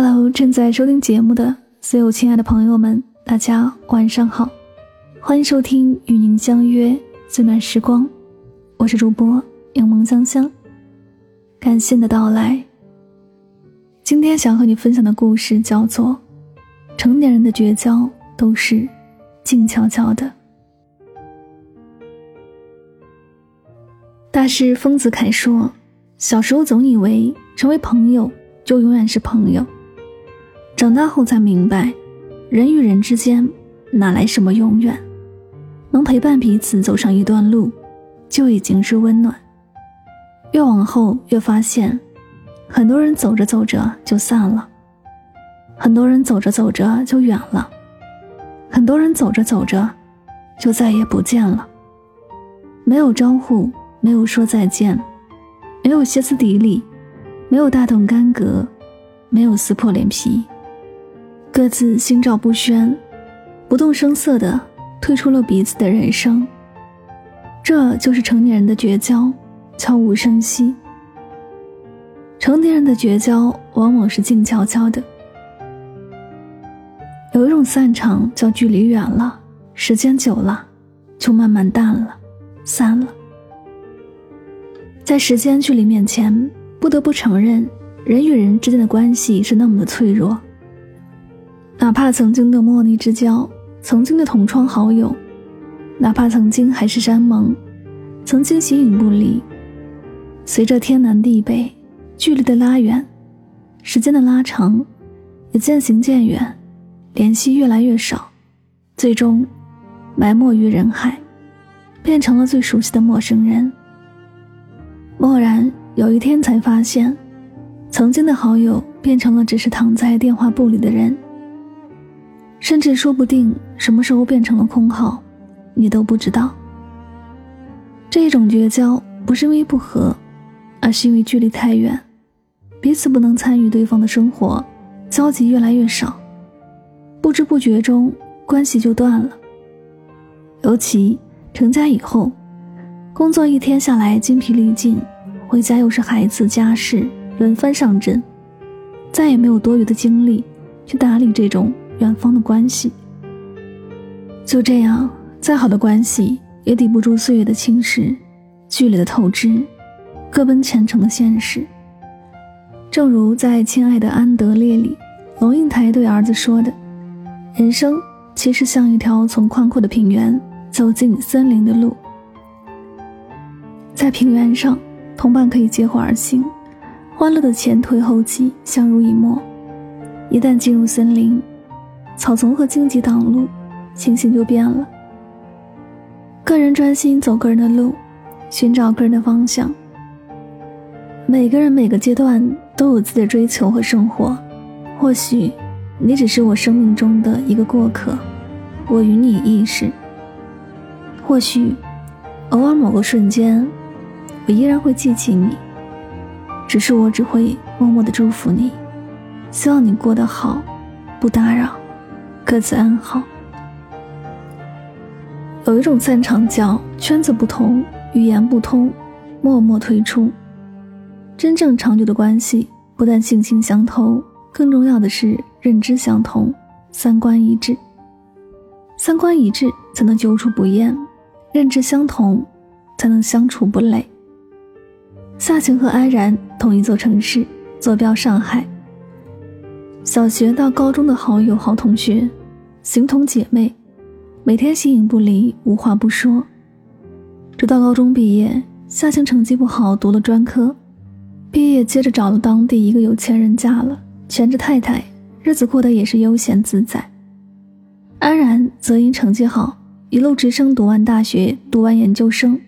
Hello，正在收听节目的所有亲爱的朋友们，大家晚上好，欢迎收听与您相约最暖时光，我是主播柠檬香香，感谢你的到来。今天想和你分享的故事叫做《成年人的绝交都是静悄悄的》。大师丰子恺说：“小时候总以为成为朋友就永远是朋友。”长大后才明白，人与人之间哪来什么永远？能陪伴彼此走上一段路，就已经是温暖。越往后越发现，很多人走着走着就散了，很多人走着走着就远了，很多人走着走着就再也不见了。没有招呼，没有说再见，没有歇斯底里，没有大动干戈，没有撕破脸皮。各自心照不宣，不动声色地退出了彼此的人生。这就是成年人的绝交，悄无声息。成年人的绝交往往是静悄悄的。有一种散场叫距离远了，时间久了，就慢慢淡了，散了。在时间距离面前，不得不承认，人与人之间的关系是那么的脆弱。哪怕曾经的莫逆之交，曾经的同窗好友，哪怕曾经海誓山盟，曾经形影不离，随着天南地北，距离的拉远，时间的拉长，也渐行渐远，联系越来越少，最终埋没于人海，变成了最熟悉的陌生人。蓦然有一天才发现，曾经的好友变成了只是躺在电话簿里的人。甚至说不定什么时候变成了空号，你都不知道。这种绝交不是因为不和，而是因为距离太远，彼此不能参与对方的生活，交集越来越少，不知不觉中关系就断了。尤其成家以后，工作一天下来精疲力尽，回家又是孩子家事轮番上阵，再也没有多余的精力去打理这种。远方的关系，就这样，再好的关系也抵不住岁月的侵蚀，剧烈的透支，各奔前程的现实。正如在《亲爱的安德烈》里，龙应台对儿子说的：“人生其实像一条从宽阔的平原走进森林的路，在平原上，同伴可以结伙而行，欢乐的前推后继，相濡以沫；一旦进入森林，”草丛和荆棘挡路，情形就变了。个人专心走个人的路，寻找个人的方向。每个人每个阶段都有自己的追求和生活。或许你只是我生命中的一个过客，我与你亦是。或许偶尔某个瞬间，我依然会记起你，只是我只会默默的祝福你，希望你过得好，不打扰。各自安好。有一种散场叫圈子不同，语言不通，默默退出。真正长久的关系，不但性情相投，更重要的是认知相同，三观一致。三观一致才能久处不厌，认知相同才能相处不累。夏晴和安然同一座城市，坐标上海。小学到高中的好友、好同学。形同姐妹，每天形影不离，无话不说。直到高中毕业，夏晴成绩不好，读了专科，毕业接着找了当地一个有钱人嫁了，全职太太，日子过得也是悠闲自在。安然则因成绩好，一路直升读完大学，读完研究生，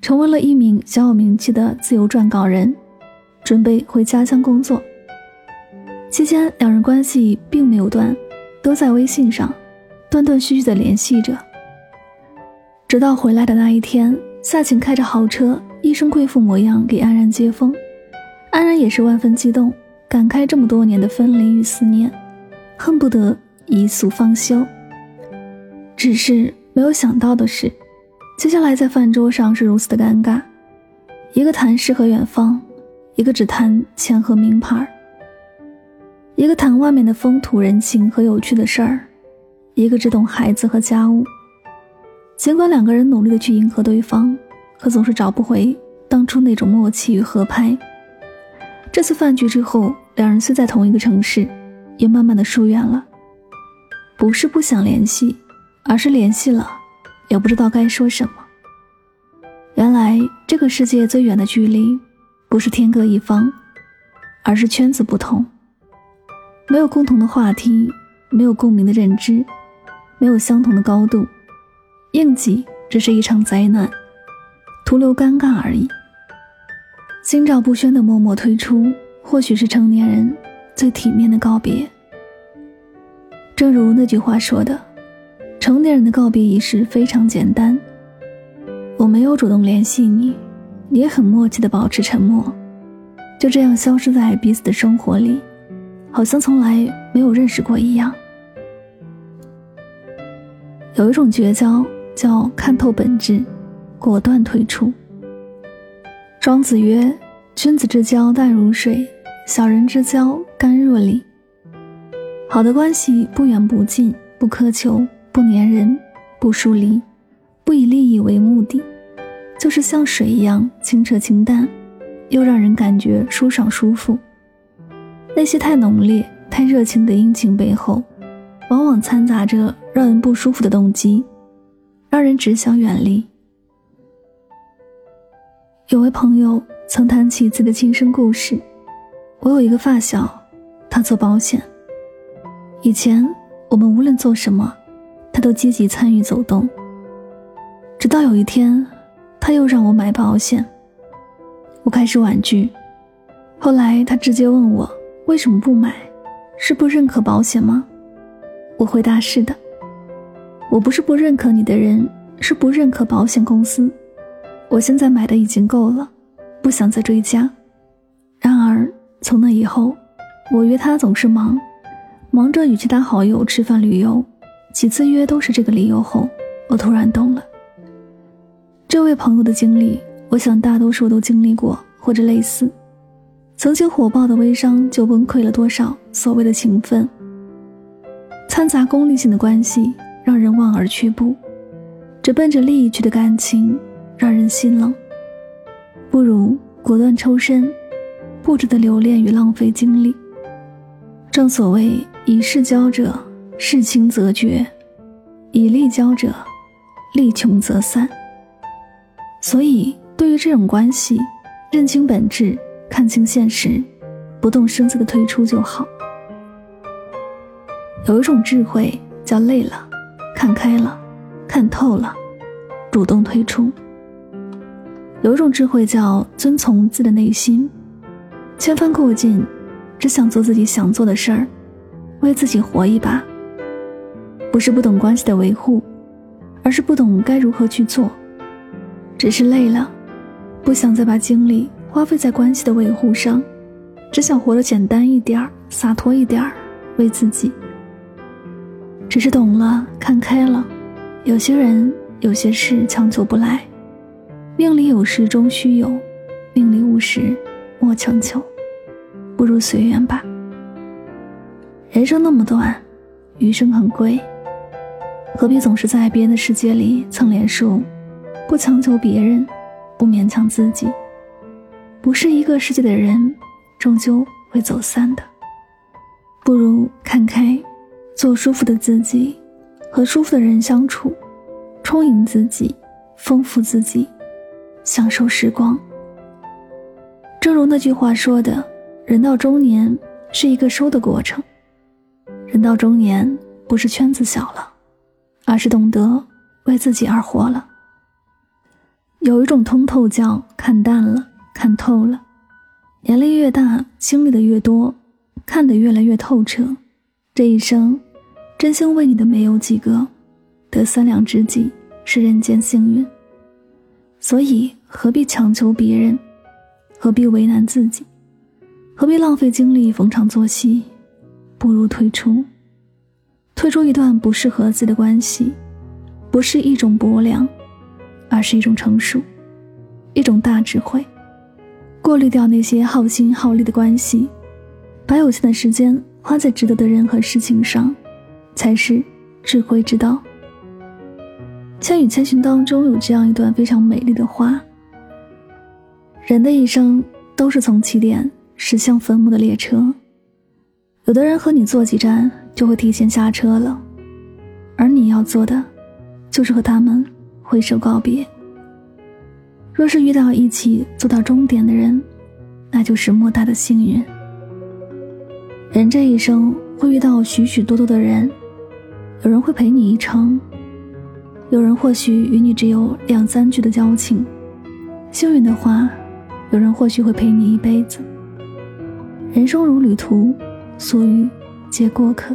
成为了一名小有名气的自由撰稿人，准备回家乡工作。期间，两人关系并没有断。都在微信上断断续续的联系着，直到回来的那一天，夏晴开着豪车，一身贵妇模样给安然接风，安然也是万分激动，感慨这么多年的分离与思念，恨不得一宿方休。只是没有想到的是，接下来在饭桌上是如此的尴尬，一个谈诗和远方，一个只谈钱和名牌。一个谈外面的风土人情和有趣的事儿，一个只懂孩子和家务。尽管两个人努力的去迎合对方，可总是找不回当初那种默契与合拍。这次饭局之后，两人虽在同一个城市，也慢慢的疏远了。不是不想联系，而是联系了，也不知道该说什么。原来这个世界最远的距离，不是天各一方，而是圈子不同。没有共同的话题，没有共鸣的认知，没有相同的高度，应急只是一场灾难，徒留尴尬而已。心照不宣的默默退出，或许是成年人最体面的告别。正如那句话说的，成年人的告别仪式非常简单。我没有主动联系你，你也很默契的保持沉默，就这样消失在彼此的生活里，好像从来没有认识过一样。有一种绝交叫看透本质，果断退出。庄子曰：“君子之交淡如水，小人之交甘若醴。”好的关系不远不近，不苛求，不粘人，不疏离，不以利益为目的，就是像水一样清澈清淡，又让人感觉舒爽舒服。那些太浓烈、太热情的殷勤背后，往往掺杂着让人不舒服的动机，让人只想远离。有位朋友曾谈起自己的亲身故事：我有一个发小，他做保险。以前我们无论做什么，他都积极参与走动。直到有一天，他又让我买保险，我开始婉拒。后来他直接问我为什么不买，是不认可保险吗？我回答是的。我不是不认可你的人，是不认可保险公司。我现在买的已经够了，不想再追加。然而从那以后，我约他总是忙。忙着与其他好友吃饭旅游，几次约都是这个理由后，我突然懂了。这位朋友的经历，我想大多数都经历过或者类似。曾经火爆的微商就崩溃了多少所谓的情分？掺杂功利性的关系让人望而却步，只奔着利益去的感情让人心冷。不如果断抽身，不值得留恋与浪费精力。正所谓。以势交者，事轻则绝；以利交者，利穷则散。所以，对于这种关系，认清本质，看清现实，不动声色的退出就好。有一种智慧叫累了，看开了，看透了，主动退出。有一种智慧叫遵从自己的内心，千帆过尽，只想做自己想做的事儿。为自己活一把，不是不懂关系的维护，而是不懂该如何去做。只是累了，不想再把精力花费在关系的维护上，只想活得简单一点儿、洒脱一点儿，为自己。只是懂了，看开了，有些人、有些事强求不来，命里有时终须有，命里无时莫强求，不如随缘吧。人生那么短，余生很贵，何必总是在别人的世界里蹭脸数？不强求别人，不勉强自己。不是一个世界的人，终究会走散的。不如看开，做舒服的自己，和舒服的人相处，充盈自己，丰富自己，享受时光。正如那句话说的：“人到中年是一个收的过程。”人到中年，不是圈子小了，而是懂得为自己而活了。有一种通透叫看淡了，看透了。年龄越大，经历的越多，看得越来越透彻。这一生，真心为你的没有几个，得三两知己是人间幸运。所以何必强求别人？何必为难自己？何必浪费精力逢场作戏？不如退出，退出一段不适合自己的关系，不是一种薄凉，而是一种成熟，一种大智慧。过滤掉那些耗心耗力的关系，把有限的时间花在值得的人和事情上，才是智慧之道。《千与千寻》当中有这样一段非常美丽的话：人的一生都是从起点驶向坟墓的列车，有的人和你坐几站就会提前下车了，而你要做的，就是和他们挥手告别。若是遇到一起走到终点的人，那就是莫大的幸运。人这一生会遇到许许多多的人，有人会陪你一程，有人或许与你只有两三句的交情，幸运的话，有人或许会陪你一辈子。人生如旅途，所遇皆过客，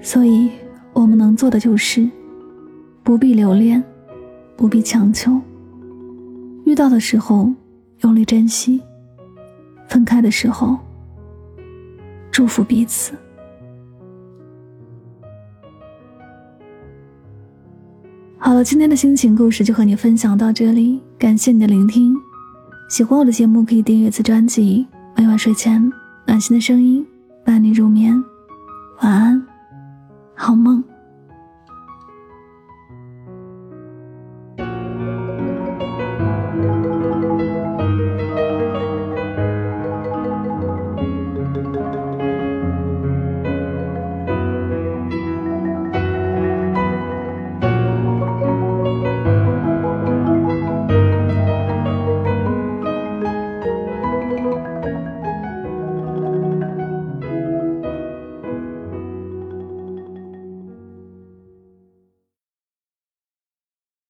所以我们能做的就是，不必留恋，不必强求。遇到的时候，用力珍惜；分开的时候。祝福彼此。好了，今天的心情故事就和你分享到这里，感谢你的聆听。喜欢我的节目，可以订阅此专辑。每晚睡前，暖心的声音伴你入眠。晚安。好梦